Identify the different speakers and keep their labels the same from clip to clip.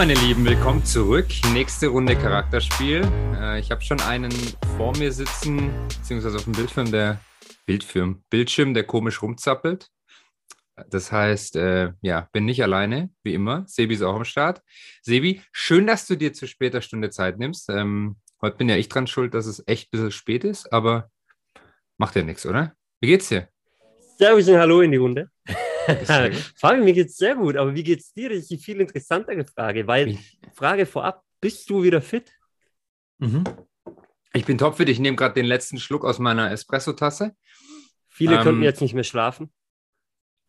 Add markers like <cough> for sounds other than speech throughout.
Speaker 1: Meine Lieben, willkommen zurück. Nächste Runde Charakterspiel. Äh, ich habe schon einen vor mir sitzen, beziehungsweise auf dem Bildschirm, der Bildschirm, Bildschirm, der komisch rumzappelt. Das heißt, äh, ja, bin nicht alleine, wie immer. Sebi ist auch am Start. Sebi, schön, dass du dir zu später Stunde Zeit nimmst. Ähm, heute bin ja ich dran schuld, dass es echt ein bisschen spät ist, aber macht ja nichts, oder? Wie geht's dir?
Speaker 2: Servus und Hallo in die Runde. <laughs> <laughs> Fabi, mir geht's sehr gut, aber wie geht's dir? Das ist die viel interessantere Frage, weil Frage vorab, bist du wieder fit?
Speaker 1: Mhm. Ich bin topfit. Ich nehme gerade den letzten Schluck aus meiner Espresso-Tasse.
Speaker 2: Viele ähm, könnten jetzt nicht mehr schlafen.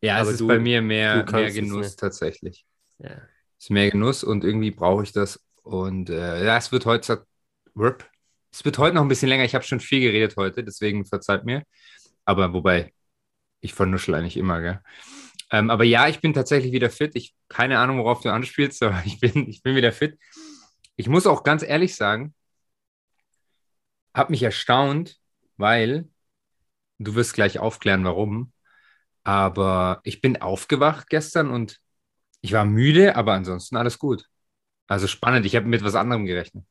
Speaker 1: Ja, aber es ist du, bei mir mehr, mehr Genuss tatsächlich. Ja. Es ist mehr Genuss und irgendwie brauche ich das. Und äh, ja, es wird heute es wird heute noch ein bisschen länger. Ich habe schon viel geredet heute, deswegen verzeiht mir. Aber wobei, ich vernuschel eigentlich immer, gell? Ähm, aber ja, ich bin tatsächlich wieder fit. Ich keine Ahnung, worauf du anspielst, aber <laughs> ich bin, ich bin wieder fit. Ich muss auch ganz ehrlich sagen, habe mich erstaunt, weil du wirst gleich aufklären, warum. Aber ich bin aufgewacht gestern und ich war müde, aber ansonsten alles gut. Also spannend. Ich habe mit was anderem gerechnet.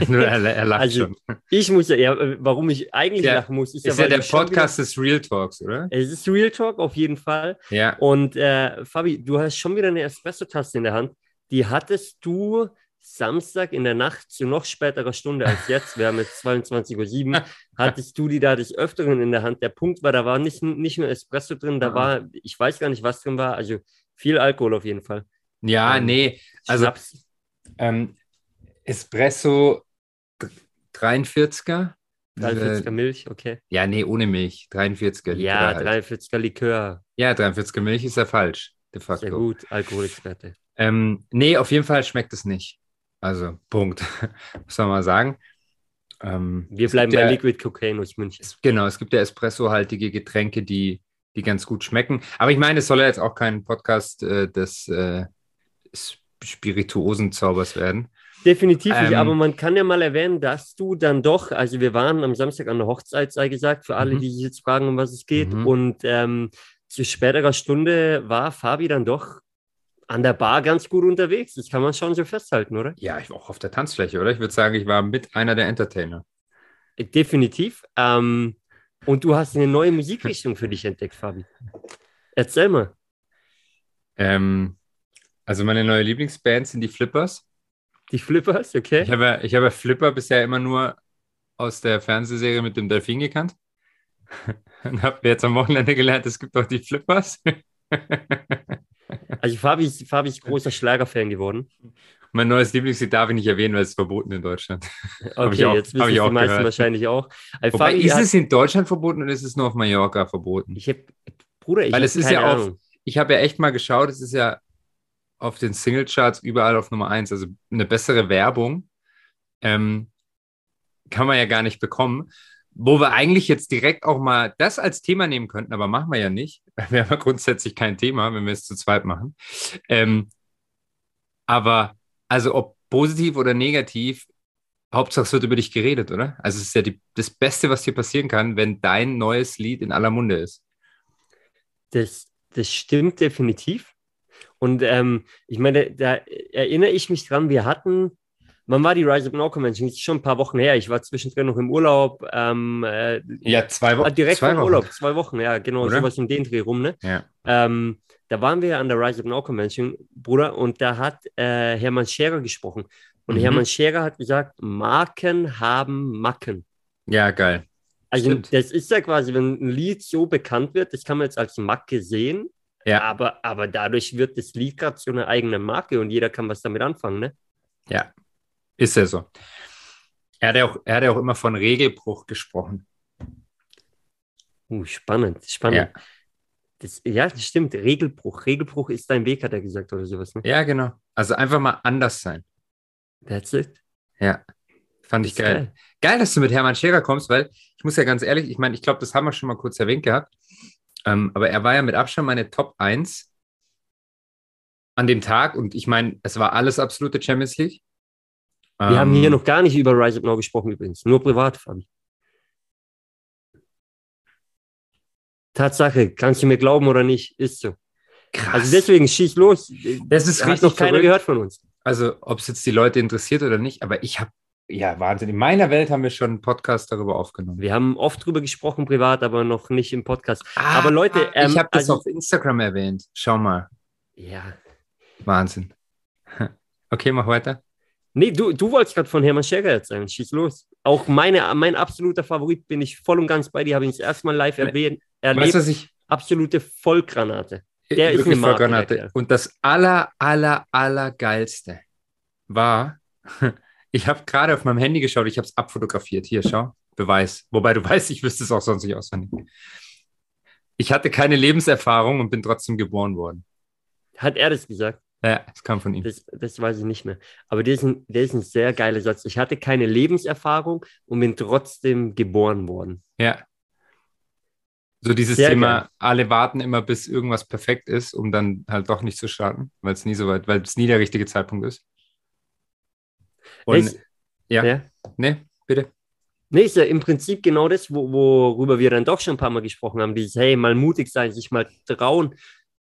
Speaker 1: <laughs>
Speaker 2: Nur er, er lacht also, schon. Ich muss ja, ja, warum ich eigentlich
Speaker 1: ja,
Speaker 2: lachen muss,
Speaker 1: ist, ist ja, ja der Podcast wieder, des Real Talks, oder?
Speaker 2: Es ist Real Talk auf jeden Fall.
Speaker 1: Ja.
Speaker 2: Und äh, Fabi, du hast schon wieder eine Espresso-Taste in der Hand. Die hattest du Samstag in der Nacht zu noch späterer Stunde als jetzt, wir haben jetzt 22.07 Uhr, <laughs> hattest du die da des Öfteren in der Hand. Der Punkt war, da war nicht, nicht nur Espresso drin, da war, ich weiß gar nicht, was drin war, also viel Alkohol auf jeden Fall.
Speaker 1: Ja, ähm, nee, also ähm, Espresso 43er.
Speaker 2: 43er Milch, okay.
Speaker 1: Ja, nee, ohne Milch. 43er
Speaker 2: Likör. Ja, 43er Likör.
Speaker 1: Ja, 43er Milch ist ja falsch, de facto.
Speaker 2: Sehr gut, Alkoholexperte.
Speaker 1: Ähm, nee, auf jeden Fall schmeckt es nicht. Also, Punkt. <laughs> Muss man mal sagen.
Speaker 2: Ähm, Wir bleiben bei ja, Liquid Cocaine aus München.
Speaker 1: Genau, es gibt ja Espresso-haltige Getränke, die, die ganz gut schmecken. Aber ich meine, es soll ja jetzt auch kein Podcast äh, des äh, Spirituosenzaubers werden.
Speaker 2: Definitiv nicht, ähm, aber man kann ja mal erwähnen, dass du dann doch, also wir waren am Samstag an der Hochzeit, sei gesagt, für alle, mhm. die sich jetzt fragen, um was es geht. Mhm. Und ähm, zu späterer Stunde war Fabi dann doch an der Bar ganz gut unterwegs. Das kann man schon so festhalten, oder?
Speaker 1: Ja, ich war auch auf der Tanzfläche, oder? Ich würde sagen, ich war mit einer der Entertainer.
Speaker 2: Äh, definitiv. Ähm, und du hast eine neue Musikrichtung für dich entdeckt, Fabi. Erzähl mal.
Speaker 1: Ähm, also meine neue Lieblingsband sind die Flippers.
Speaker 2: Die Flippers, okay.
Speaker 1: Ich habe, ich habe Flipper bisher immer nur aus der Fernsehserie mit dem Delfin gekannt. <laughs> Und habe jetzt am Wochenende gelernt, es gibt auch die Flippers.
Speaker 2: also Fabi Fabi ist großer Schlagerfan geworden.
Speaker 1: Mein neues Lieblingslied darf ich nicht erwähnen, weil es ist verboten in Deutschland. <laughs>
Speaker 2: Okay, auch, jetzt wissen die meisten gehört. wahrscheinlich auch.
Speaker 1: Also Wobei, ist es in Deutschland verboten oder ist es nur auf Mallorca verboten?
Speaker 2: Ich habe, Bruder, ich
Speaker 1: ist ja auch, ich habe ja echt mal geschaut, es ist ja auf den Singlecharts überall auf Nummer 1. Also eine bessere Werbung ähm, kann man ja gar nicht bekommen. Wo wir eigentlich jetzt direkt auch mal das als Thema nehmen könnten, aber machen wir ja nicht. <laughs> Wir haben ja grundsätzlich kein Thema, wenn wir es zu zweit machen. Ähm, aber also ob positiv oder negativ, Hauptsache es wird über dich geredet, oder? Also es ist ja die, das Beste, was dir passieren kann, wenn dein neues Lied in aller Munde ist.
Speaker 2: Das, das stimmt definitiv. Und ähm, ich meine, da erinnere ich mich dran, wir hatten, wann war die Rise Up Now Convention? Das ist schon ein paar Wochen her. Ich war zwischendrin noch im Urlaub. Ähm,
Speaker 1: äh, ja, zwei Wochen.
Speaker 2: Direkt zwei im Urlaub, zwei Wochen, ja, genau, Oder? sowas in den Dreh rum, ne?
Speaker 1: Ja.
Speaker 2: Ähm, da waren wir an der Rise Up Now Convention, Bruder, und da hat äh, Hermann Scherer gesprochen. Und mhm. Hermann Scherer hat gesagt, Marken haben Macken.
Speaker 1: Ja, geil.
Speaker 2: Also Stimmt. das ist ja quasi, wenn ein Lied so bekannt wird, das kann man jetzt als Macke sehen, ja. Aber, aber dadurch wird das Lied gerade so eine eigene Marke und jeder kann was damit anfangen, ne?
Speaker 1: Ja, ist ja so. Er hat ja auch, er hat ja auch immer von Regelbruch gesprochen.
Speaker 2: Uh, spannend, spannend. Ja. Das, ja, das stimmt. Regelbruch. Regelbruch ist dein Weg, hat er gesagt oder sowas. Ne?
Speaker 1: Ja, genau. Also einfach mal anders sein.
Speaker 2: That's it.
Speaker 1: Ja, fand ich geil. geil. geil. dass du mit Hermann Scherer kommst, weil ich muss ja ganz ehrlich, ich meine, ich glaube, das haben wir schon mal kurz erwähnt gehabt. Ähm, aber er war ja mit Abstand meine Top 1 an dem Tag und ich meine, es war alles absolute Champions League.
Speaker 2: Wir ähm, haben hier ähm, noch gar nicht über Rise Up Now gesprochen übrigens, nur privat, Fabi. Tatsache, kannst du mir glauben oder nicht, ist so. Krass. Also deswegen schieß los.
Speaker 1: Das ist
Speaker 2: Hat richtig noch keiner gehört von uns.
Speaker 1: Also, ob es jetzt die Leute interessiert oder nicht, aber ich habe, ja, Wahnsinn. In meiner Welt haben wir schon einen Podcast darüber aufgenommen.
Speaker 2: Wir haben oft drüber gesprochen, privat, aber noch nicht im Podcast. Ah, aber Leute,
Speaker 1: ähm, ich habe das also, auf Instagram erwähnt. Schau mal.
Speaker 2: Ja.
Speaker 1: Wahnsinn. <laughs> Okay, mach weiter.
Speaker 2: Nee, du, du wolltest gerade von Hermann Scherer erzählen. Schieß los. Auch meine, mein absoluter Favorit bin ich voll und ganz bei dir. Habe ich das erste Mal live erwähnt.
Speaker 1: Erlebt. Weißt du, ich...
Speaker 2: Absolute Vollgranate.
Speaker 1: Der ist eine Vollgranate. Und das aller, aller, aller geilste war, <laughs> ich habe gerade auf meinem Handy geschaut, ich habe es abfotografiert. Hier, schau, Beweis. Wobei du <laughs> weißt, ich wüsste es auch sonst nicht auswendig. Ich hatte keine Lebenserfahrung und bin trotzdem geboren worden.
Speaker 2: Hat er das gesagt?
Speaker 1: Ja, es kam von ihm.
Speaker 2: Das, das weiß ich nicht mehr. Aber der ist, ein, der ist ein sehr geiler Satz. Ich hatte keine Lebenserfahrung und bin trotzdem geboren worden.
Speaker 1: Ja. So dieses sehr Thema, geil. alle warten immer, bis irgendwas perfekt ist, um dann halt doch nicht zu starten, weil es nie so weit, weil es nie der richtige Zeitpunkt ist. Und ich, ja. ja. Nee, bitte.
Speaker 2: Nee, ist ja im Prinzip genau das, wo, worüber wir dann doch schon ein paar Mal gesprochen haben. Dieses, hey, mal mutig sein, sich mal trauen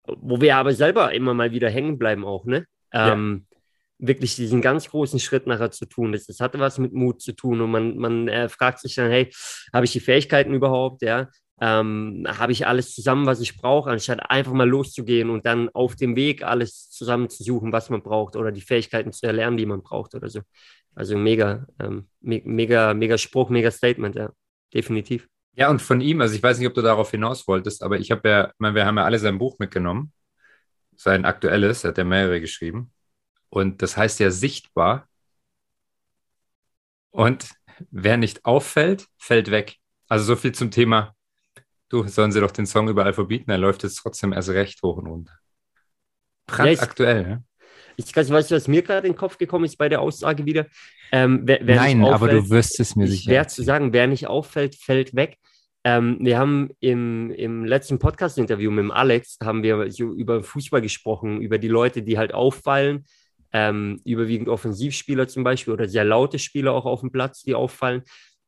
Speaker 2: wo wir aber selber immer mal wieder hängen bleiben auch, ne? Ähm, ja. Wirklich diesen ganz großen Schritt nachher zu tun. Das, das hatte was mit Mut zu tun und man, man äh, fragt sich dann, hey, habe ich die Fähigkeiten überhaupt, ja? Ähm, habe ich alles zusammen, was ich brauche, anstatt einfach mal loszugehen und dann auf dem Weg alles zusammen zu suchen, was man braucht oder die Fähigkeiten zu erlernen, die man braucht oder so. Also mega, ähm, me mega, mega Spruch, mega Statement, ja, definitiv.
Speaker 1: Ja, und von ihm, also ich weiß nicht, ob du darauf hinaus wolltest, aber ich habe ja, ich meine, wir haben ja alle sein Buch mitgenommen, sein aktuelles, hat er mehrere geschrieben. Und das heißt ja sichtbar. Und wer nicht auffällt, fällt weg. Also so viel zum Thema, du, sollen sie doch den Song überall verbieten, er läuft jetzt trotzdem erst recht hoch und runter. Brandaktuell, ja, ne?
Speaker 2: Ich weiß, du, was mir gerade in den Kopf gekommen ist bei der Aussage wieder?
Speaker 1: Ähm, wer, wer Nein, auffällt, aber du wirst es mir sicher.
Speaker 2: Schwer zu sagen, wer nicht auffällt, fällt weg. Ähm, wir haben im, im letzten Podcast-Interview mit dem Alex haben wir über Fußball gesprochen, über die Leute, die halt auffallen, ähm, überwiegend Offensivspieler zum Beispiel oder sehr laute Spieler auch auf dem Platz, die auffallen.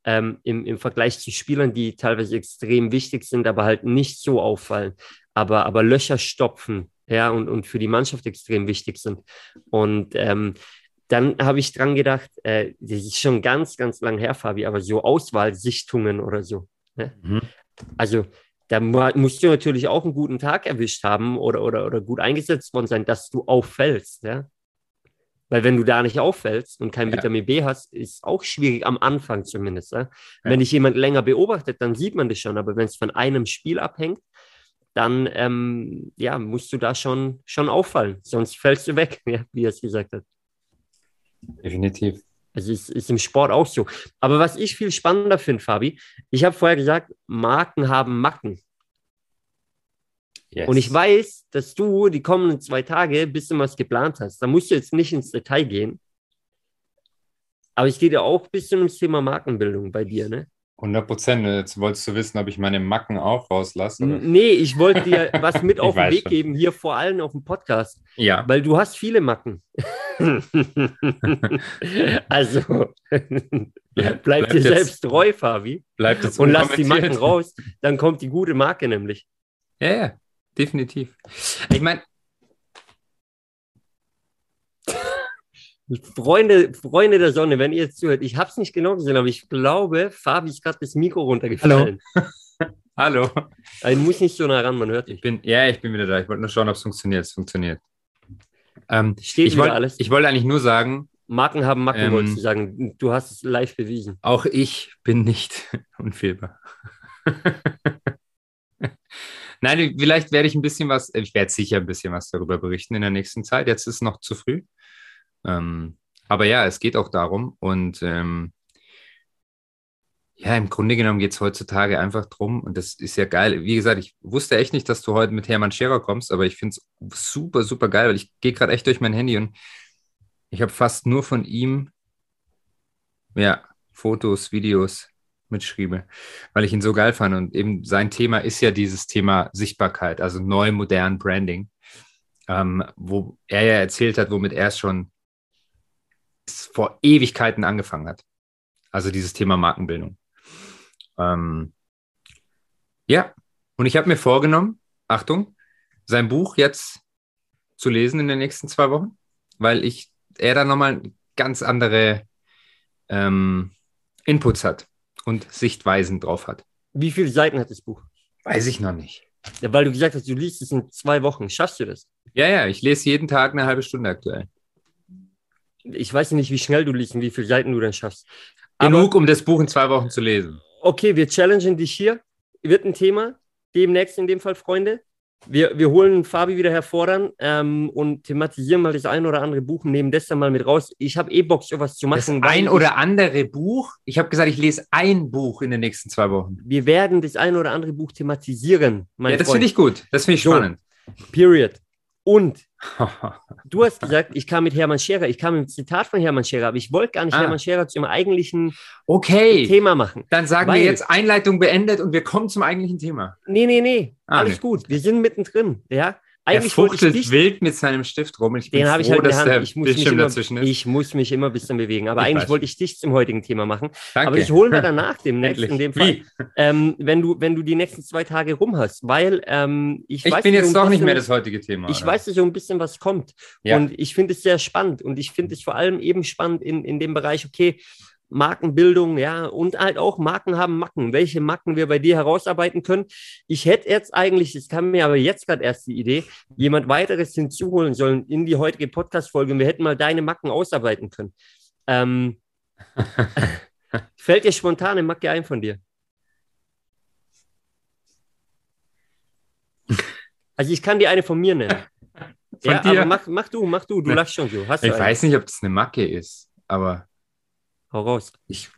Speaker 2: Ähm, im, im Vergleich zu Spielern, die teilweise extrem wichtig sind, aber halt nicht so auffallen, aber, aber Löcher stopfen, ja, und, und für die Mannschaft extrem wichtig sind. Und ähm, dann habe ich dran gedacht, äh, das ist schon ganz, ganz lang her, Fabi, aber so Auswahlsichtungen oder so. Ne? Mhm. Also da musst du natürlich auch einen guten Tag erwischt haben oder, oder, oder gut eingesetzt worden sein, dass du auffällst. Ja? Weil wenn du da nicht auffällst und kein ja. Vitamin B hast, ist auch schwierig, am Anfang zumindest. Ja? Ja. Wenn dich jemand länger beobachtet, dann sieht man das schon. Aber wenn es von einem Spiel abhängt, dann ähm, ja, musst du da schon, schon auffallen. Sonst fällst du weg, <laughs> wie er es gesagt hat.
Speaker 1: Definitiv.
Speaker 2: Also ist, ist im Sport auch so. Aber was ich viel spannender finde, Fabi, ich habe vorher gesagt, Marken haben Macken. Yes. Und ich weiß, dass du die kommenden zwei Tage ein bisschen was geplant hast. Da musst du jetzt nicht ins Detail gehen. Aber es geht ja auch ein bisschen ums Thema Markenbildung bei dir, ne?
Speaker 1: 100 Prozent. Jetzt wolltest du wissen, ob ich meine Macken auch rauslasse? Oder?
Speaker 2: Nee, ich wollte dir <laughs> was mit auf den Weg schon. geben, hier vor allem auf dem Podcast.
Speaker 1: Ja.
Speaker 2: Weil du hast viele Macken. <laughs> also, bleib, <laughs> bleib dir jetzt, selbst treu, Fabi.
Speaker 1: Bleib jetzt
Speaker 2: Und lass die Macken raus. Dann kommt die gute Marke nämlich.
Speaker 1: Ja, ja, definitiv. Ich meine,
Speaker 2: Freunde, Freunde der Sonne, wenn ihr jetzt zuhört, ich habe es nicht genau gesehen, aber ich glaube, Fabi ist gerade das Mikro runtergefallen.
Speaker 1: Hallo. <laughs> Hallo.
Speaker 2: Ich muss nicht so nah ran, man hört
Speaker 1: dich. Ich bin, ja, ich bin wieder da. Ich wollte nur schauen, ob es funktioniert. Es funktioniert.
Speaker 2: Ähm, Steht
Speaker 1: ich wollte alles. Ich wollte eigentlich nur sagen.
Speaker 2: Marken haben Macken, ähm, wolltest du sagen. Du hast es live bewiesen.
Speaker 1: Auch ich bin nicht <laughs> unfehlbar. <laughs> Nein, vielleicht werde ich ein bisschen was, ich werde sicher ein bisschen was darüber berichten in der nächsten Zeit. Jetzt ist es noch zu früh. Ähm, aber ja, es geht auch darum und ähm, ja, im Grunde genommen geht es heutzutage einfach drum und das ist ja geil. Wie gesagt, ich wusste echt nicht, dass du heute mit Hermann Scherer kommst, aber ich finde es super, super geil, weil ich gehe gerade echt durch mein Handy und ich habe fast nur von ihm ja, Fotos, Videos mitschriebe, weil ich ihn so geil fand. Und eben sein Thema ist ja dieses Thema Sichtbarkeit, also neu, modern Branding, ähm, wo er ja erzählt hat, womit er schon vor Ewigkeiten angefangen hat. Also dieses Thema Markenbildung. Ähm, ja, und ich habe mir vorgenommen, Achtung, sein Buch jetzt zu lesen in den nächsten zwei Wochen, weil ich er dann nochmal ganz andere ähm, Inputs hat und Sichtweisen drauf hat.
Speaker 2: Wie viele Seiten hat das Buch?
Speaker 1: Weiß ich noch nicht.
Speaker 2: Ja, weil du gesagt hast, du liest es in zwei Wochen. Schaffst du das?
Speaker 1: Ja, ja, ich lese jeden Tag eine halbe Stunde aktuell.
Speaker 2: Ich weiß nicht, wie schnell du liest und wie viele Seiten du dann schaffst.
Speaker 1: Genug, Aber, um das Buch in zwei Wochen zu lesen.
Speaker 2: Okay, wir challengen dich hier. Wird ein Thema. Demnächst in dem Fall, Freunde. Wir, wir holen Fabi wieder hervor ähm, und thematisieren mal das ein oder andere Buch, nehmen das dann mal mit raus. Ich habe eh Bock, sowas zu machen.
Speaker 1: Das ein oder andere Buch? Ich habe gesagt, ich lese ein Buch in den nächsten zwei Wochen.
Speaker 2: Wir werden das ein oder andere Buch thematisieren.
Speaker 1: ja, das finde ich gut. Das finde ich so, spannend.
Speaker 2: Period. Und du hast gesagt, ich kam mit Hermann Scherer, ich kam mit einem Zitat von Hermann Scherer, aber ich wollte gar nicht ah. Hermann Scherer zu ihrem eigentlichen
Speaker 1: okay.
Speaker 2: Thema machen.
Speaker 1: Dann sagen wir jetzt Einleitung beendet und wir kommen zum eigentlichen Thema.
Speaker 2: Nee, nee, nee. Ah, Alles nee. gut. Wir sind mittendrin. Ja.
Speaker 1: Eigentlich er fuchtelt dich, wild mit seinem Stift rum.
Speaker 2: Ich den habe ich halt in der. Ich muss, mich immer, ich muss mich immer ein bisschen bewegen. Aber ich eigentlich weiß. wollte ich dich zum heutigen Thema machen. Danke. Aber ich hole mir danach <laughs> demnächst in dem Fall, ähm, wenn, du, wenn du die nächsten zwei Tage rum hast. Weil ähm, ich,
Speaker 1: ich
Speaker 2: weiß
Speaker 1: bin jetzt doch nicht mehr das heutige Thema.
Speaker 2: Ich oder? weiß so ein bisschen, was kommt. Ja. Und ich finde es sehr spannend. Und ich finde es vor allem eben spannend in, in dem Bereich, okay, Markenbildung, ja, und halt auch Marken haben Macken, welche Macken wir bei dir herausarbeiten können. Ich hätte jetzt eigentlich, es kam mir aber jetzt gerade erst die Idee, jemand weiteres hinzuholen sollen in die heutige Podcast-Folge und wir hätten mal deine Macken ausarbeiten können. Ähm, <laughs> fällt dir spontan eine Macke ein von dir? Also ich kann dir eine von mir nennen. Von ja, dir? aber mach, mach du, mach du, du lachst schon so.
Speaker 1: Ich weiß nicht, ob das eine Macke ist, aber
Speaker 2: Hau raus.
Speaker 1: Ich,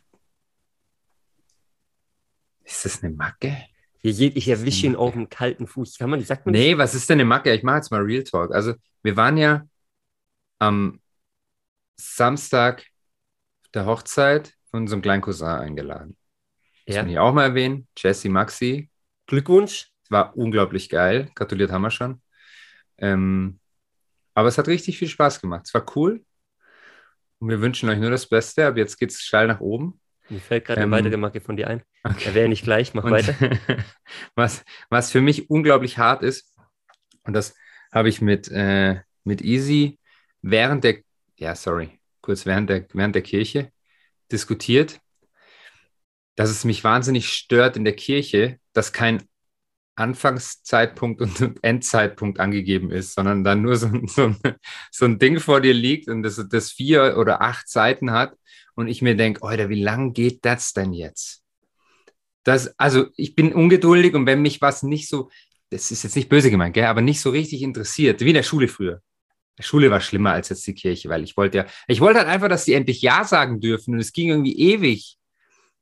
Speaker 1: ist das eine Macke?
Speaker 2: Ich erwische ihn auf dem kalten Fuß. Kann man, sagt man
Speaker 1: Nee, was ist denn eine Macke? Ich mache jetzt mal Real Talk. Also, wir waren ja am Samstag der Hochzeit von unserem kleinen Cousin eingeladen. Das ja. kann ich auch mal erwähnen. Jesse Maxi.
Speaker 2: Glückwunsch.
Speaker 1: War unglaublich geil. Gratuliert haben wir schon. Ähm, aber es hat richtig viel Spaß gemacht. Es war cool. Und wir wünschen euch nur das Beste. Ab jetzt geht es steil nach oben.
Speaker 2: Mir fällt gerade ähm, eine weitere Marke von dir ein. Okay. Da wäre nicht gleich, mach und, weiter. <laughs>
Speaker 1: was, was für mich unglaublich hart ist, und das habe ich mit, äh, mit Easy während der, ja, sorry, kurz während der, während der Kirche diskutiert, dass es mich wahnsinnig stört in der Kirche, dass kein Anfangszeitpunkt und <laughs> Endzeitpunkt angegeben ist, sondern dann nur so, so, so ein Ding vor dir liegt und das, das vier oder acht Seiten hat und ich mir denke, Alter, wie lang geht das denn jetzt? Das, also ich bin ungeduldig und wenn mich was nicht so, das ist jetzt nicht böse gemeint, gell, aber nicht so richtig interessiert, wie in der Schule früher. Die Schule war schlimmer als jetzt die Kirche, weil ich wollte ja, ich wollte halt einfach, dass sie endlich Ja sagen dürfen und es ging irgendwie ewig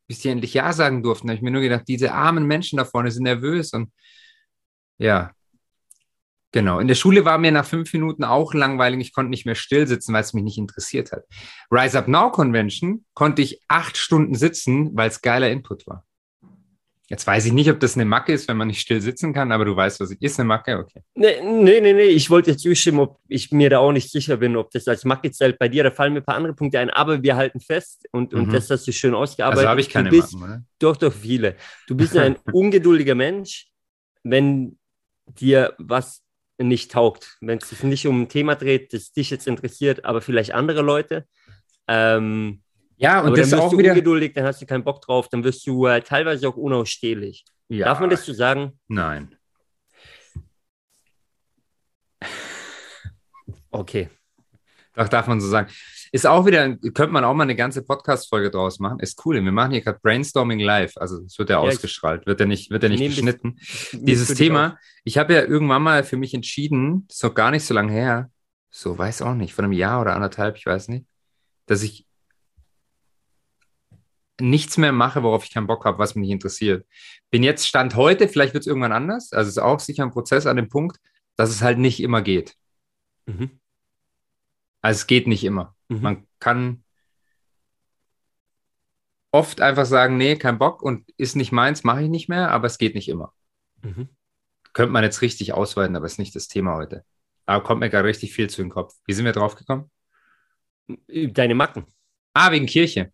Speaker 1: bis die endlich Ja sagen durften. Habe ich mir nur gedacht, diese armen Menschen da vorne sind nervös und ja, genau. In der Schule war mir nach fünf Minuten auch langweilig. Ich konnte nicht mehr still sitzen, weil es mich nicht interessiert hat. Rise Up Now Convention konnte ich acht Stunden sitzen, weil es geiler Input war. Jetzt weiß ich nicht, ob das eine Macke ist, wenn man nicht still sitzen kann, aber du weißt, was ich ist eine Macke, okay.
Speaker 2: Nee, nee, nee, nee. ich wollte jetzt zustimmen, ob ich mir da auch nicht sicher bin, ob das als Macke zählt. Bei dir, da fallen mir ein paar andere Punkte ein, aber wir halten fest und, mhm. und das hast du schön ausgearbeitet. Also
Speaker 1: habe ich keine
Speaker 2: bist,
Speaker 1: Macken, oder?
Speaker 2: Doch, doch, viele. Du bist ein <laughs> ungeduldiger Mensch, wenn dir was nicht taugt, wenn es sich nicht um ein Thema dreht, das dich jetzt interessiert, aber vielleicht andere Leute. Ähm,
Speaker 1: ja, und
Speaker 2: Aber
Speaker 1: das
Speaker 2: dann
Speaker 1: ist auch
Speaker 2: du
Speaker 1: wieder
Speaker 2: ungeduldig, dann hast du keinen Bock drauf, dann wirst du äh, teilweise auch unausstehlich. Ja. Darf man das so sagen?
Speaker 1: Nein.
Speaker 2: Okay.
Speaker 1: Doch, darf man so sagen. Ist auch wieder, könnte man auch mal eine ganze Podcast-Folge draus machen. Ist cool. Wir machen hier gerade Brainstorming live. Also es wird ja, ja ausgestrahlt, wird ja nicht, wird ja nicht geschnitten. Dieses Thema, ich habe ja irgendwann mal für mich entschieden, ist noch gar nicht so lange her, so weiß auch nicht, von einem Jahr oder anderthalb, ich weiß nicht, dass ich nichts mehr mache, worauf ich keinen Bock habe, was mich nicht interessiert. Bin jetzt Stand heute, vielleicht wird es irgendwann anders. Also es ist auch sicher ein Prozess an dem Punkt, dass es halt nicht immer geht. Mhm. Also es geht nicht immer. Mhm. Man kann oft einfach sagen, nee, kein Bock und ist nicht meins, mache ich nicht mehr, aber es geht nicht immer. Mhm. Könnte man jetzt richtig ausweiten, aber ist nicht das Thema heute. Aber kommt mir gerade richtig viel zu den Kopf. Wie sind wir drauf gekommen?
Speaker 2: Deine Macken.
Speaker 1: Ah, wegen Kirche.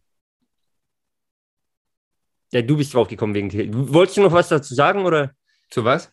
Speaker 2: Ja, du bist drauf gekommen wegen Kirche. Wolltest du noch was dazu sagen oder?
Speaker 1: Zu was?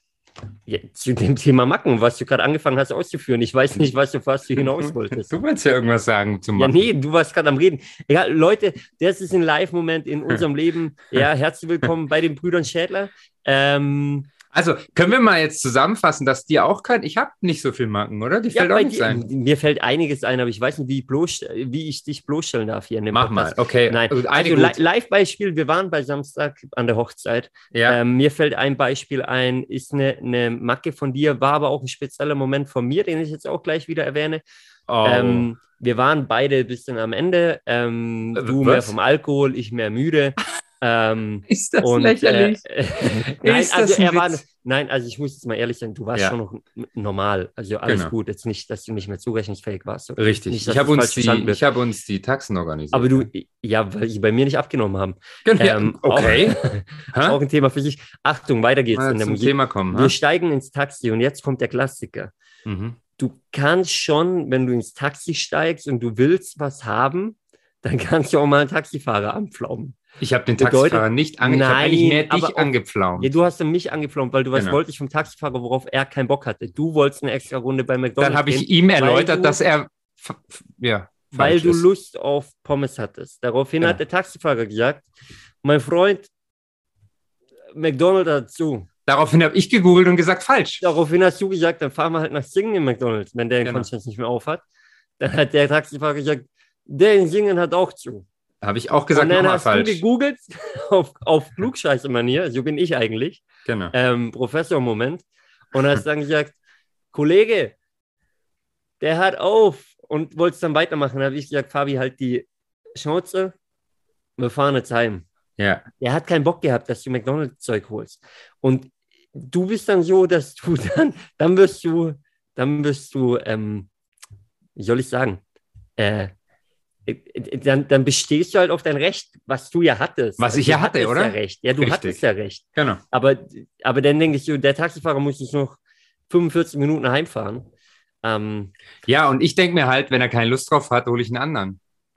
Speaker 2: Ja, zu dem Thema Macken, was du gerade angefangen hast auszuführen. Ich weiß nicht, was du fast hinaus <laughs> wolltest.
Speaker 1: Du wolltest ja irgendwas sagen
Speaker 2: zum Macken. Ja, nee, du warst gerade am Reden. Ja, Leute, das ist ein Live-Moment in <laughs> unserem Leben. Ja, herzlich willkommen bei den Brüdern Schädler. Ähm,
Speaker 1: also können wir mal jetzt zusammenfassen, dass dir auch kein, ich habe nicht so viel Macken, oder? Die fällt ja, auch nicht
Speaker 2: ein. Mir fällt einiges ein, aber ich weiß nicht, wie ich, bloß, wie ich dich bloßstellen darf hier in
Speaker 1: dem Mach Podcast. mal, okay.
Speaker 2: Nein, also, also Live-Beispiel, wir waren bei Samstag an der Hochzeit. Ja. Ähm, mir fällt ein Beispiel ein, ist eine, eine Macke von dir, war aber auch ein spezieller Moment von mir, den ich jetzt auch gleich wieder erwähne. Oh. Ähm, wir waren beide ein bisschen am Ende. Ähm, du Was? mehr vom Alkohol, ich mehr müde. <laughs>
Speaker 1: Ähm, ist das und, lächerlich? Äh, <laughs>
Speaker 2: nein, ist also er war, nein, also ich muss jetzt mal ehrlich sagen, du warst ja. schon noch normal. Also alles genau. gut. Jetzt nicht, dass du nicht mehr zurechnungsfähig warst.
Speaker 1: Richtig.
Speaker 2: Nicht,
Speaker 1: ich habe uns, die, hab uns die Taxen organisiert.
Speaker 2: Aber du, ja, weil sie bei mir nicht abgenommen haben.
Speaker 1: Genau. Ähm, okay. <laughs>
Speaker 2: Auch, auch, ein Thema für sich. Achtung, weiter geht's
Speaker 1: mal in der Musik. Thema kommen.
Speaker 2: Wir ha? steigen ins Taxi und jetzt kommt der Klassiker. Mhm. Du kannst schon, wenn du ins Taxi steigst und du willst was haben, dann <laughs> kannst du auch mal einen Taxifahrer anpflaumen.
Speaker 1: Ich habe den Bedeutet, Taxifahrer nicht
Speaker 2: ange nein, ich mehr
Speaker 1: dich angepflaumt.
Speaker 2: Ja, du hast mich angepflaumt, weil du was genau. wolltest vom Taxifahrer, worauf er keinen Bock hatte. Du wolltest eine extra Runde bei McDonald's.
Speaker 1: Dann habe ich ihm erläutert, du, dass er ja,
Speaker 2: weil du ist. Lust auf Pommes hattest. Daraufhin ja. hat der Taxifahrer gesagt, mein Freund, McDonald's hat zu.
Speaker 1: Daraufhin habe ich gegoogelt und gesagt, falsch.
Speaker 2: Daraufhin hast du gesagt, dann fahren wir halt nach Singen in McDonald's, wenn der in genau. Konstanz nicht mehr aufhat. Dann hat der Taxifahrer gesagt, der in Singen hat auch zu.
Speaker 1: Habe ich auch gesagt,
Speaker 2: hast falsch. du gegoogelt <laughs> auf, auf Klugscheiße-Manier, so bin ich eigentlich.
Speaker 1: Genau.
Speaker 2: Ähm, Professor-Moment. Und hast dann gesagt, Kollege, der hat auf und wollte es dann weitermachen. Dann habe ich gesagt, Fabi, halt die Schnauze, wir fahren jetzt heim.
Speaker 1: Ja.
Speaker 2: Er hat keinen Bock gehabt, dass du McDonalds-Zeug holst. Und du bist dann so, dass du <laughs> dann, dann wirst du, dann wirst du, ähm, wie soll ich sagen, äh, dann, dann bestehst du halt auf dein Recht, was du ja hattest.
Speaker 1: Was ich ja hatte, oder?
Speaker 2: Ja, recht. ja du Richtig. hattest ja recht.
Speaker 1: Genau.
Speaker 2: Aber, aber dann denke ich, der Taxifahrer muss jetzt noch 45 Minuten heimfahren. Ähm,
Speaker 1: ja, und ich denke mir halt, wenn er keine Lust drauf hat, hole ich einen anderen. <laughs>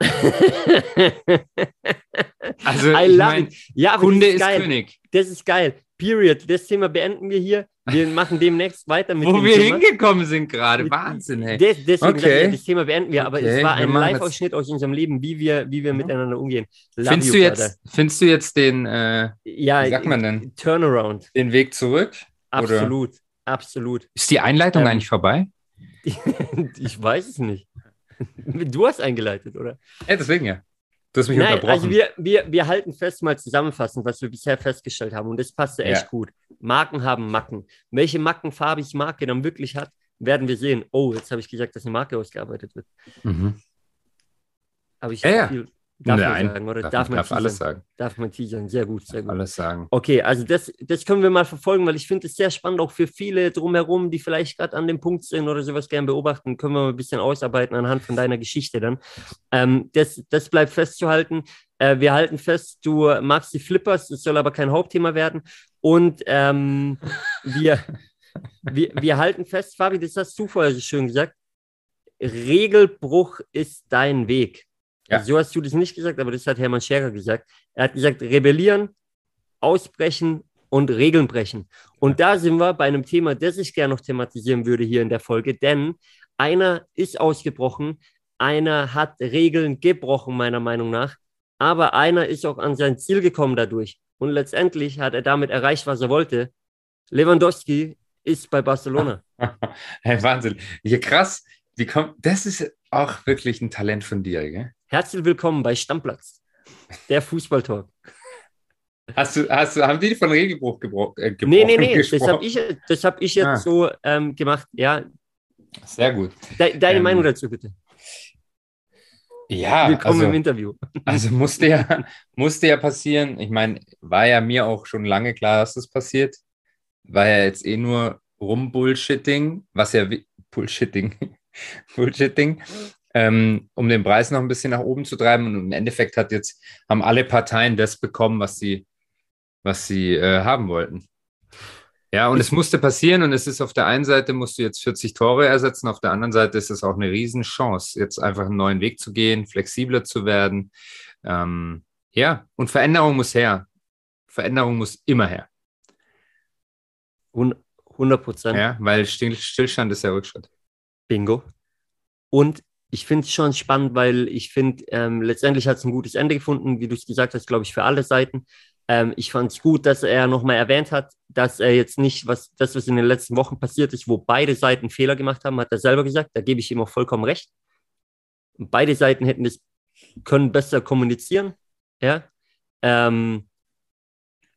Speaker 1: also, ich mein,
Speaker 2: ja, Kunde ist, ist König. Das ist geil. Period. Das Thema beenden wir hier. Wir machen demnächst weiter
Speaker 1: mit Wo wir Thema. hingekommen sind gerade. Wahnsinn, hey.
Speaker 2: Des, deswegen okay. das Thema beenden wir. Aber okay. es war ein Live-Ausschnitt aus unserem Leben, wie wir, wie wir mhm. miteinander umgehen.
Speaker 1: findest du, jetzt, findest du jetzt den, äh, ja, wie sagt man denn?
Speaker 2: Turnaround.
Speaker 1: Den Weg zurück?
Speaker 2: Absolut. Oder? Absolut.
Speaker 1: Ist die Einleitung ähm, eigentlich vorbei? <laughs>
Speaker 2: ich weiß es nicht. Du hast eingeleitet, oder?
Speaker 1: Ja, deswegen ja.
Speaker 2: Du hast mich Nein, unterbrochen. Also wir, wir, wir halten fest, mal zusammenfassend, was wir bisher festgestellt haben. Und das passte echt ja. gut. Marken haben Macken. Welche Mackenfarbe ich Marke dann wirklich hat, werden wir sehen. Oh, jetzt habe ich gesagt, dass eine Marke ausgearbeitet wird. Mhm. Aber ich
Speaker 1: ja, ja. viel
Speaker 2: Darf Nein, man sagen, oder?
Speaker 1: Darf, darf man, darf alles sagen.
Speaker 2: Darf man teasern, sehr gut, sehr gut.
Speaker 1: Alles sagen.
Speaker 2: Okay, also das, das können wir mal verfolgen, weil ich finde es sehr spannend, auch für viele drumherum, die vielleicht gerade an dem Punkt sind oder sowas gerne beobachten, können wir mal ein bisschen ausarbeiten anhand von deiner Geschichte dann. Ähm, das, das bleibt festzuhalten. Äh, wir halten fest, du magst die Flippers, das soll aber kein Hauptthema werden. Und ähm, wir, wir, wir halten fest, Fabi, das hast du vorher so schön gesagt, Regelbruch ist dein Weg. Ja. Also so hast du das nicht gesagt, aber das hat Hermann Scherer gesagt. Er hat gesagt, rebellieren, ausbrechen und Regeln brechen. Und da sind wir bei einem Thema, das ich gerne noch thematisieren würde hier in der Folge, denn einer ist ausgebrochen, einer hat Regeln gebrochen, meiner Meinung nach, aber einer ist auch an sein Ziel gekommen dadurch. Und letztendlich hat er damit erreicht, was er wollte. Lewandowski ist bei Barcelona. <laughs>
Speaker 1: hey, Wahnsinn. Ja, krass. Wie kommt, das ist auch wirklich ein Talent von dir, gell?
Speaker 2: Herzlich willkommen bei Stammplatz, der Fußballtalk.
Speaker 1: Hast du, hast du, haben die von Regelbruch gebro äh, gebrochen?
Speaker 2: Nee, nee, nee, gesprochen? das habe ich, das hab ich jetzt ah. so ähm, gemacht. Ja.
Speaker 1: Sehr gut.
Speaker 2: De deine ähm, Meinung dazu bitte.
Speaker 1: Ja,
Speaker 2: Willkommen also, im Interview. <laughs>
Speaker 1: Also musste ja, musste ja passieren. Ich meine, war ja mir auch schon lange klar, dass das passiert. War ja jetzt eh nur Rumbullshitting, was ja Bullshitting, <laughs> Bullshitting, ähm, um den Preis noch ein bisschen nach oben zu treiben. Und im Endeffekt hat jetzt, haben alle Parteien das bekommen, was sie, was sie äh, haben wollten. Ja, und es musste passieren und es ist auf der einen Seite musst du jetzt 40 Tore ersetzen, auf der anderen Seite ist es auch eine Riesenchance, jetzt einfach einen neuen Weg zu gehen, flexibler zu werden. Ähm, ja, und Veränderung muss her. Veränderung muss immer her.
Speaker 2: 100 Prozent.
Speaker 1: Ja, weil Stillstand ist ja Rückschritt.
Speaker 2: Bingo. Und ich finde es schon spannend, weil ich finde, ähm, letztendlich hat es ein gutes Ende gefunden, wie du es gesagt hast, glaube ich, für alle Seiten. Ähm, ich fand es gut, dass er nochmal erwähnt hat, dass er jetzt nicht, was das, was in den letzten Wochen passiert ist, wo beide Seiten Fehler gemacht haben, hat er selber gesagt. Da gebe ich ihm auch vollkommen recht. Beide Seiten hätten das können besser kommunizieren. Ja. Ähm,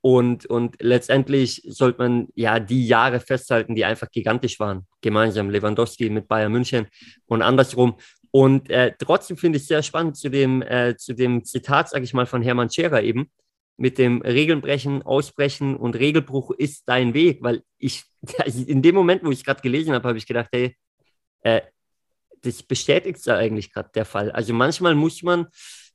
Speaker 2: und, und letztendlich sollte man ja die Jahre festhalten, die einfach gigantisch waren. Gemeinsam Lewandowski mit Bayern München und andersrum. Und äh, trotzdem finde ich sehr spannend zu dem, äh, zu dem Zitat, sage ich mal, von Hermann Scherer eben, mit dem Regeln brechen, ausbrechen und Regelbruch ist dein Weg, weil ich, <laughs> in dem Moment, wo ich gerade gelesen habe, habe ich gedacht, hey, äh, das bestätigt ja eigentlich gerade der Fall. Also manchmal muss man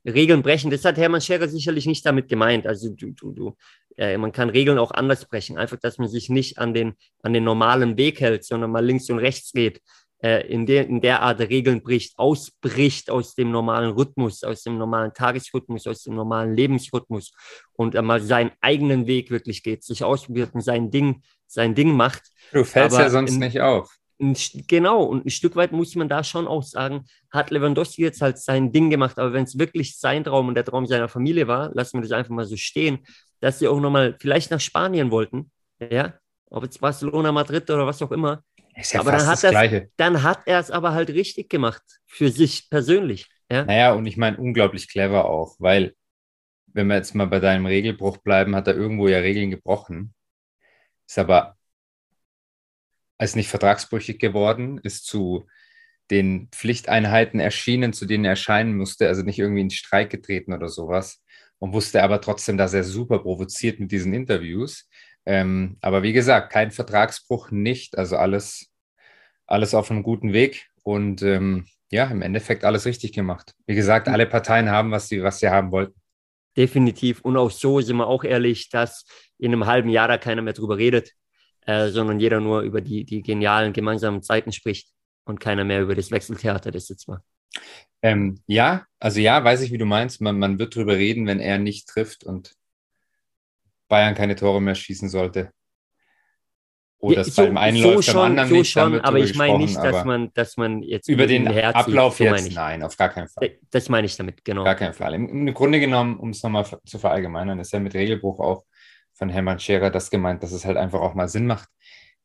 Speaker 2: Regeln brechen. Das hat Hermann Scherer sicherlich nicht damit gemeint. Also du, du, du, äh, man kann Regeln auch anders brechen. Einfach, dass man sich nicht an den, an den normalen Weg hält, sondern mal links und rechts geht, äh, in, der, in der Art Regeln bricht, ausbricht aus dem normalen Rhythmus, aus dem normalen Tagesrhythmus, aus dem normalen Lebensrhythmus und äh, mal seinen eigenen Weg wirklich geht, sich ausprobiert und sein Ding, sein Ding macht.
Speaker 1: Du fällst Aber ja sonst in, nicht auf
Speaker 2: genau, und ein Stück weit muss man da schon auch sagen, hat Lewandowski jetzt halt sein Ding gemacht, aber wenn es wirklich sein Traum und der Traum seiner Familie war, lassen wir das einfach mal so stehen, dass sie auch nochmal vielleicht nach Spanien wollten, ja, ob jetzt Barcelona, Madrid oder was auch immer.
Speaker 1: Ist ja aber dann hat,
Speaker 2: dann hat er es aber halt richtig gemacht, für sich persönlich. Ja?
Speaker 1: Naja, und ich meine, unglaublich clever auch, weil, wenn wir jetzt mal bei deinem Regelbruch bleiben, hat er irgendwo ja Regeln gebrochen. Ist aber ist nicht vertragsbrüchig geworden, ist zu den Pflichteinheiten erschienen, zu denen er erscheinen musste, also nicht irgendwie in Streik getreten oder sowas und wusste aber trotzdem, dass er super provoziert mit diesen Interviews. Ähm, aber wie gesagt, kein Vertragsbruch, nicht, also alles, alles auf einem guten Weg und ähm, ja, im Endeffekt alles richtig gemacht. Wie gesagt, alle Parteien haben, was sie, was sie haben wollten.
Speaker 2: Definitiv. Und auch so sind wir auch ehrlich, dass in einem halben Jahr da keiner mehr drüber redet äh, sondern jeder nur über die, die genialen gemeinsamen Zeiten spricht und keiner mehr über das Wechseltheater, das jetzt mal.
Speaker 1: Ähm, ja, also ja, weiß ich, wie du meinst. Man, man wird drüber reden, wenn er nicht trifft und Bayern keine Tore mehr schießen sollte. Oder es so, beim einen so läuft, schon, beim anderen
Speaker 2: so
Speaker 1: nicht.
Speaker 2: Schon, aber ich meine nicht, dass man, dass man jetzt
Speaker 1: über den Ablauf so jetzt, nein, auf gar keinen Fall.
Speaker 2: Das meine ich damit, genau.
Speaker 1: Gar keinen Fall. Im, im Grunde genommen, um es nochmal zu verallgemeinern, ist ja mit Regelbruch auch von Hermann Scherer das gemeint, dass es halt einfach auch mal Sinn macht,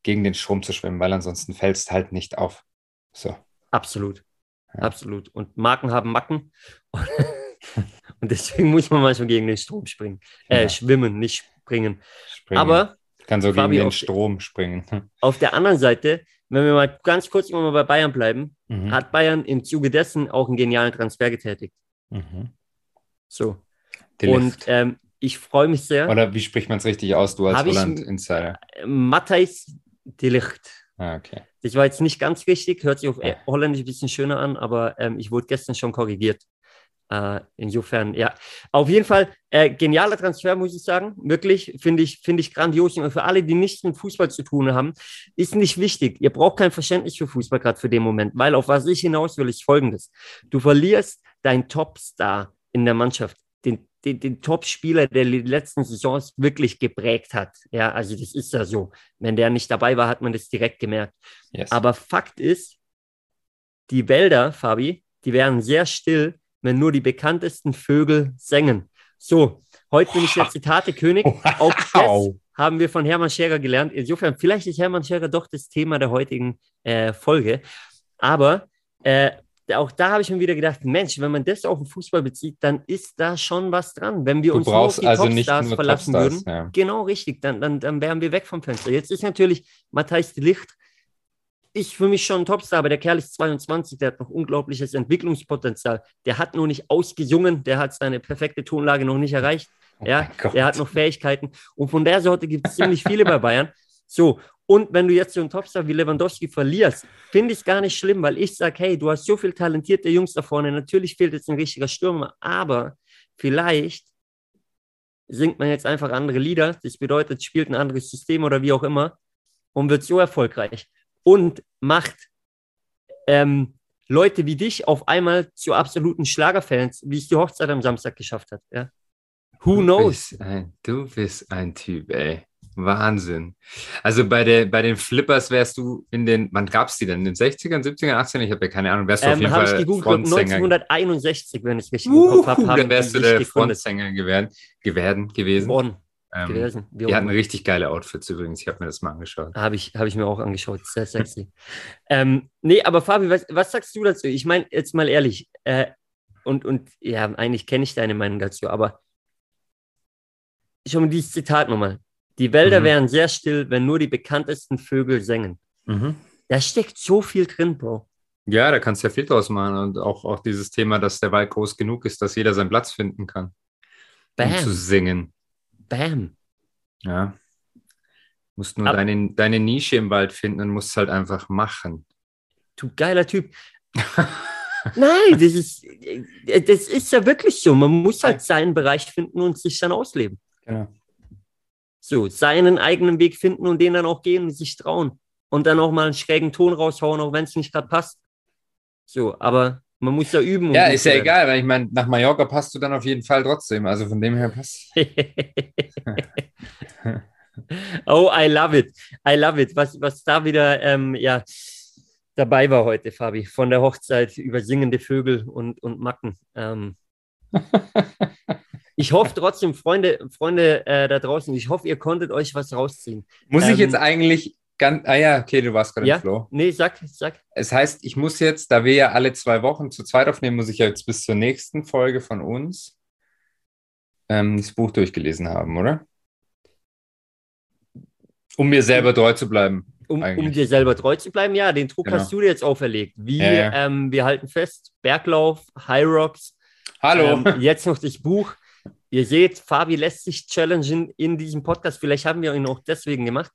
Speaker 1: gegen den Strom zu schwimmen, weil ansonsten fällst halt nicht auf. So.
Speaker 2: Absolut. Ja. Absolut. Und Marken haben Macken. <laughs> Und deswegen muss man manchmal gegen den Strom springen. Äh, ja. schwimmen, nicht springen. springen. Aber.
Speaker 1: Kann so Fabi, gegen den Strom springen. <laughs>
Speaker 2: Auf der anderen Seite, wenn wir mal ganz kurz mal bei Bayern bleiben, mhm. hat Bayern im Zuge dessen auch einen genialen Transfer getätigt. Mhm. So. Und ähm, ich freue mich sehr.
Speaker 1: Oder wie spricht man es richtig aus, du als Holland-Insider?
Speaker 2: Matthijs de Licht.
Speaker 1: Ah, okay.
Speaker 2: Das war jetzt nicht ganz richtig, hört sich auf ja. Holländisch ein bisschen schöner an, aber ähm, ich wurde gestern schon korrigiert. Äh, insofern, ja. Auf jeden Fall, äh, genialer Transfer, muss ich sagen. Wirklich, finde ich, finde ich grandios. Und für alle, die nichts mit Fußball zu tun haben, ist nicht wichtig. Ihr braucht kein Verständnis für Fußball gerade für den Moment, weil auf was ich hinaus will, ist folgendes. Du verlierst deinen Topstar in der Mannschaft den, den Top-Spieler der letzten Saisons wirklich geprägt hat. Ja, also das ist ja so. Wenn der nicht dabei war, hat man das direkt gemerkt. Yes. Aber Fakt ist, die Wälder, Fabi, die wären sehr still, wenn nur die bekanntesten Vögel sängen. So, heute bin ich der Zitate König. <laughs> Wow. Auch das haben wir von Hermann Scherer gelernt. Insofern, vielleicht ist Hermann Scherer doch das Thema der heutigen äh, Folge. Aber äh, auch da habe ich mir wieder gedacht, Mensch, wenn man das auf den Fußball bezieht, dann ist da schon was dran. Wenn wir
Speaker 1: du
Speaker 2: uns
Speaker 1: nur auf die also Topstars verlassen Topstars,
Speaker 2: würden, ja. genau richtig, dann, dann, dann wären wir weg vom Fenster. Jetzt ist natürlich Matthijs de Licht, ist für mich schon ein Topstar, aber der Kerl ist 22, der hat noch unglaubliches Entwicklungspotenzial. Der hat nur nicht ausgesungen, der hat seine perfekte Tonlage noch nicht erreicht. Oh ja, der hat noch Fähigkeiten. Und von der Sorte gibt es ziemlich viele bei Bayern. So, und wenn du jetzt so einen Topstar wie Lewandowski verlierst, finde ich es gar nicht schlimm, weil ich sage, hey, du hast so viele talentierte Jungs da vorne. Natürlich fehlt jetzt ein richtiger Stürmer, aber vielleicht singt man jetzt einfach andere Lieder. Das bedeutet, spielt ein anderes System oder wie auch immer und wird so erfolgreich und macht ähm, Leute wie dich auf einmal zu absoluten Schlagerfans, wie es die Hochzeit am Samstag geschafft hat. Ja? Who
Speaker 1: du
Speaker 2: knows?
Speaker 1: Bist ein, du bist ein Typ, ey. Wahnsinn. Also bei, der, bei den Flippers wärst du in den, wann gab es die denn? In den 60ern, 70ern, 80ern? Ich habe ja keine Ahnung. Wärst du ähm, auf jeden Fall
Speaker 2: ich Frontsänger. 1961, wenn ich richtig uh, im Kopf
Speaker 1: habe. Dann wärst du der Frontsänger geworden, geworden, gewesen. Bonn. Ähm, gewesen. Die hatten richtig geile Outfits übrigens. Ich habe mir das mal angeschaut.
Speaker 2: Habe ich, hab ich mir auch angeschaut. Sehr sexy. <laughs> ähm, nee, aber Fabi, was, was sagst du dazu? Ich meine, jetzt mal ehrlich, äh, und, und ja, eigentlich kenne ich deine Meinung dazu, aber schon mal dieses Zitat nochmal. Die Wälder mhm. wären sehr still, wenn nur die bekanntesten Vögel sängen. Mhm. Da steckt so viel drin, Bro.
Speaker 1: Ja, da kannst du ja viel draus machen. Und auch, auch dieses Thema, dass der Wald groß genug ist, dass jeder seinen Platz finden kann. Bam. Um zu singen.
Speaker 2: Bam.
Speaker 1: Ja. Du musst nur deine, deine Nische im Wald finden und musst es halt einfach machen.
Speaker 2: Du geiler Typ. <laughs> Nein, das ist, das ist ja wirklich so. Man muss halt seinen Bereich finden und sich dann ausleben. Genau. So, seinen eigenen Weg finden und den dann auch gehen und sich trauen. Und dann auch mal einen schrägen Ton raushauen, auch wenn es nicht gerade passt. So, aber man muss ja üben.
Speaker 1: Ja, ist ja werden. egal, weil ich meine, nach Mallorca passt du dann auf jeden Fall trotzdem. Also von dem her passt. <laughs>
Speaker 2: oh, I love it. I love it. Was, was da wieder ähm, ja, dabei war heute, Fabi, von der Hochzeit über singende Vögel und, und Macken. Ähm, <laughs> ich hoffe trotzdem, Freunde, Freunde äh, da draußen, ich hoffe, ihr konntet euch was rausziehen.
Speaker 1: Muss ähm, ich jetzt eigentlich ganz. Ah ja, okay, du warst gerade
Speaker 2: ja? im Flow. Nee, sag, sag.
Speaker 1: Es heißt, ich muss jetzt, da wir ja alle zwei Wochen zu zweit aufnehmen, muss ich ja jetzt bis zur nächsten Folge von uns ähm, das Buch durchgelesen haben, oder? Um mir selber treu zu bleiben.
Speaker 2: Um, um, dir selber treu zu bleiben, ja, den Druck genau. hast du dir jetzt auferlegt. Wie, ja, ja. Ähm, wir halten fest, Berglauf, High Rocks.
Speaker 1: Hallo.
Speaker 2: Ähm, jetzt noch das Buch. Ihr seht, Fabi lässt sich challengen in diesem Podcast. Vielleicht haben wir ihn auch deswegen gemacht.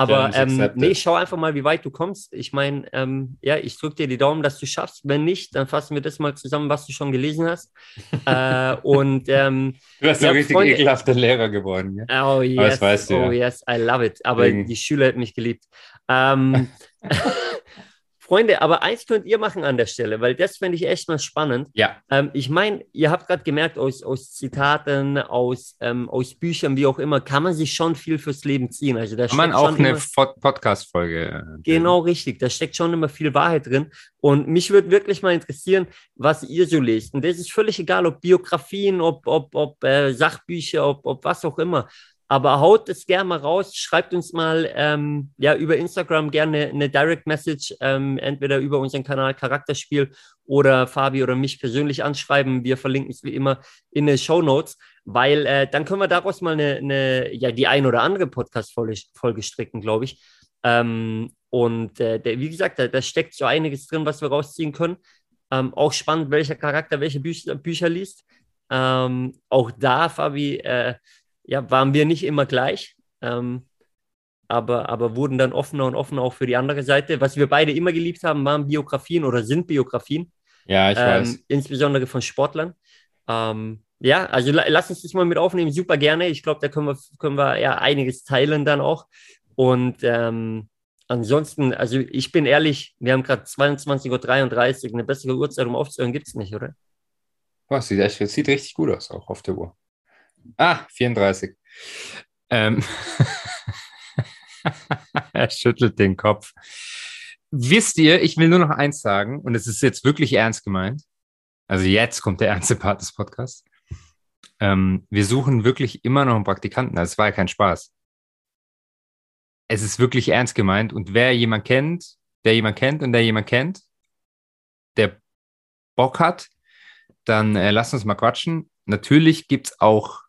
Speaker 2: Aber ähm, nee, schau einfach mal, wie weit du kommst. Ich meine, ähm, ja, ich drücke dir die Daumen, dass du schaffst. Wenn nicht, dann fassen wir das mal zusammen, was du schon gelesen hast. <laughs> äh, und ähm,
Speaker 1: du hast ja, ein richtig Freunde, ekelhafter Lehrer geworden.
Speaker 2: Ja? Oh yes, weißt du, oh ja. yes, I love it. Aber Wegen. die Schüler hätten mich geliebt. Ähm, <laughs> <laughs> Freunde, aber eins könnt ihr machen an der Stelle, weil das fände ich echt mal spannend.
Speaker 1: Ja.
Speaker 2: Ähm, ich meine, ihr habt gerade gemerkt, aus, aus Zitaten, aus, ähm, aus Büchern, wie auch immer, kann man sich schon viel fürs Leben ziehen. Also da
Speaker 1: kann man auch eine Podcast-Folge.
Speaker 2: Äh, genau, richtig. Da steckt schon immer viel Wahrheit drin. Und mich würde wirklich mal interessieren, was ihr so lest. Und das ist völlig egal, ob Biografien, ob, ob, ob äh, Sachbücher, ob, ob was auch immer. Aber haut es gerne mal raus, schreibt uns mal ähm, ja, über Instagram gerne eine Direct Message, ähm, entweder über unseren Kanal Charakterspiel oder Fabi oder mich persönlich anschreiben. Wir verlinken es wie immer in den Show Notes, weil äh, dann können wir daraus mal eine, eine, ja, die ein oder andere Podcast-Folge stricken, glaube ich. Ähm, und äh, der, wie gesagt, da, da, steckt so einiges drin, was wir rausziehen können. Ähm, auch spannend, welcher Charakter welche Bücher, Bücher liest. Ähm, auch da, Fabi, äh, ja, waren wir nicht immer gleich, ähm, aber, aber wurden dann offener und offener auch für die andere Seite. Was wir beide immer geliebt haben, waren Biografien oder sind Biografien.
Speaker 1: Ja, ich ähm, weiß.
Speaker 2: Insbesondere von Sportlern. Ähm, ja, also la lass uns das mal mit aufnehmen, super gerne. Ich glaube, da können wir, können wir ja einiges teilen dann auch. Und ähm, ansonsten, also ich bin ehrlich, wir haben gerade 22.33 Uhr, eine bessere Uhrzeit, um aufzuhören, gibt es nicht, oder?
Speaker 1: Was, sieht, sieht richtig gut aus, auch auf der Uhr. Ah, 34. Ähm <laughs> er schüttelt den Kopf. Wisst ihr, ich will nur noch eins sagen, und es ist jetzt wirklich ernst gemeint. Also jetzt kommt der ernste Part des Podcasts. Ähm, wir suchen wirklich immer noch einen Praktikanten. Das war ja kein Spaß. Es ist wirklich ernst gemeint. Und wer jemand kennt, der jemand kennt und der jemand kennt, der Bock hat, dann äh, lasst uns mal quatschen. Natürlich gibt es auch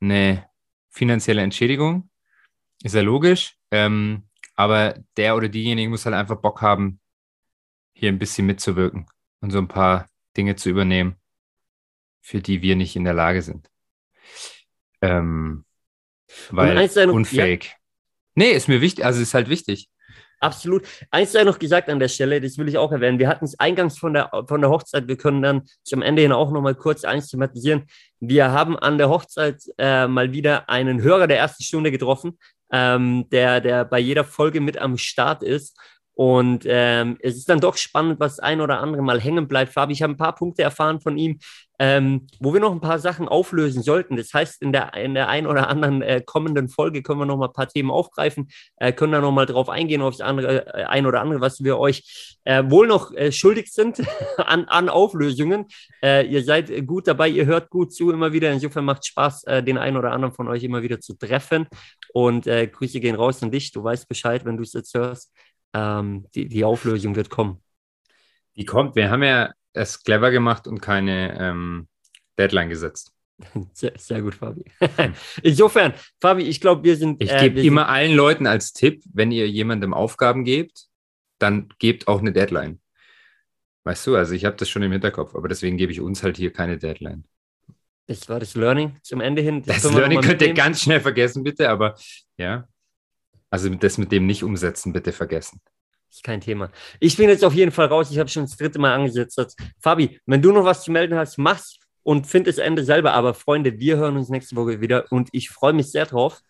Speaker 1: eine finanzielle Entschädigung. Ist ja logisch. Ähm, aber der oder diejenige muss halt einfach Bock haben, hier ein bisschen mitzuwirken und so ein paar Dinge zu übernehmen, für die wir nicht in der Lage sind. Ähm, weil unfähig. Ja. Nee, ist mir wichtig, also ist halt wichtig.
Speaker 2: Absolut. Eins sei noch gesagt an der Stelle, das will ich auch erwähnen. Wir hatten es eingangs von der, von der Hochzeit. Wir können dann zum Ende hin auch noch mal kurz eins thematisieren. Wir haben an der Hochzeit äh, mal wieder einen Hörer der ersten Stunde getroffen, ähm, der, der bei jeder Folge mit am Start ist. Und ähm, es ist dann doch spannend, was ein oder andere mal hängen bleibt. Fabi, ich habe ein paar Punkte erfahren von ihm, ähm, wo wir noch ein paar Sachen auflösen sollten. Das heißt, in der, in der einen oder anderen äh, kommenden Folge können wir noch mal ein paar Themen aufgreifen, äh, können da noch mal drauf eingehen, auf das andere, äh, ein oder andere, was wir euch äh, wohl noch äh, schuldig sind <laughs> an, an Auflösungen. Äh, ihr seid gut dabei, ihr hört gut zu immer wieder. Insofern macht Spaß, den einen oder anderen von euch immer wieder zu treffen. Und Grüße gehen raus an dich. Du weißt Bescheid, wenn du es jetzt hörst ähm, die, die Auflösung wird kommen.
Speaker 1: Die kommt. Wir haben ja es clever gemacht und keine ähm, Deadline gesetzt. <laughs>
Speaker 2: Sehr, sehr, gut, Fabi. <laughs> Insofern, Fabi, ich glaube, wir sind.
Speaker 1: Ich äh, gebe immer sind... allen Leuten als Tipp, wenn ihr jemandem Aufgaben gebt, dann gebt auch eine Deadline. Weißt du, also ich habe das schon im Hinterkopf, aber deswegen gebe ich uns halt hier keine Deadline.
Speaker 2: Das war das Learning zum Ende hin.
Speaker 1: Das, das Learning könnt ihr ganz schnell vergessen, bitte, aber ja. Also das mit dem nicht umsetzen, bitte vergessen.
Speaker 2: Ist kein Thema. Ich bin jetzt auf jeden Fall raus. Ich habe schon das dritte Mal angesetzt. Fabi, wenn du noch was zu melden hast, mach's und find das Ende selber. Aber Freunde, wir hören uns nächste Woche wieder und ich freue mich sehr drauf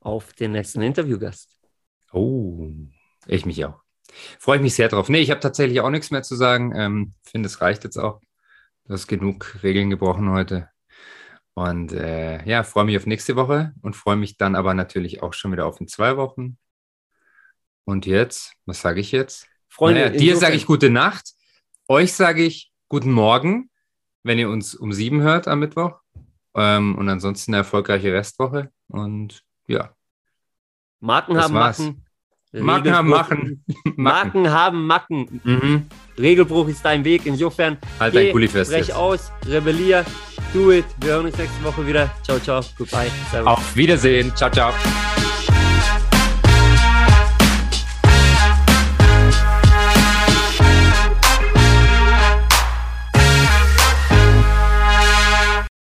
Speaker 2: auf den nächsten Interviewgast.
Speaker 1: Oh, ich mich auch. Freue ich mich sehr drauf. Nee, ich habe tatsächlich auch nichts mehr zu sagen. Ähm, finde, es reicht jetzt auch. Du hast genug Regeln gebrochen heute. Und äh, ja, freue mich auf nächste Woche und freue mich dann aber natürlich auch schon wieder auf in zwei Wochen. Und jetzt, was sage ich jetzt? Freunde, naja, dir sage ich gute Nacht. Euch sage ich guten Morgen, wenn ihr uns um sieben hört am Mittwoch. Ähm, und ansonsten eine erfolgreiche Restwoche. Und ja.
Speaker 2: Marken haben war's. Macken.
Speaker 1: Marken haben Macken. <laughs>
Speaker 2: Marken haben Macken. Mhm. Regelbruch ist dein Weg. Insofern,
Speaker 1: halt dein fest.
Speaker 2: Brech aus, rebellier, do it. Wir hören uns nächste Woche wieder. Ciao, ciao. Goodbye.
Speaker 1: Servus. Auf Wiedersehen. Ciao, ciao.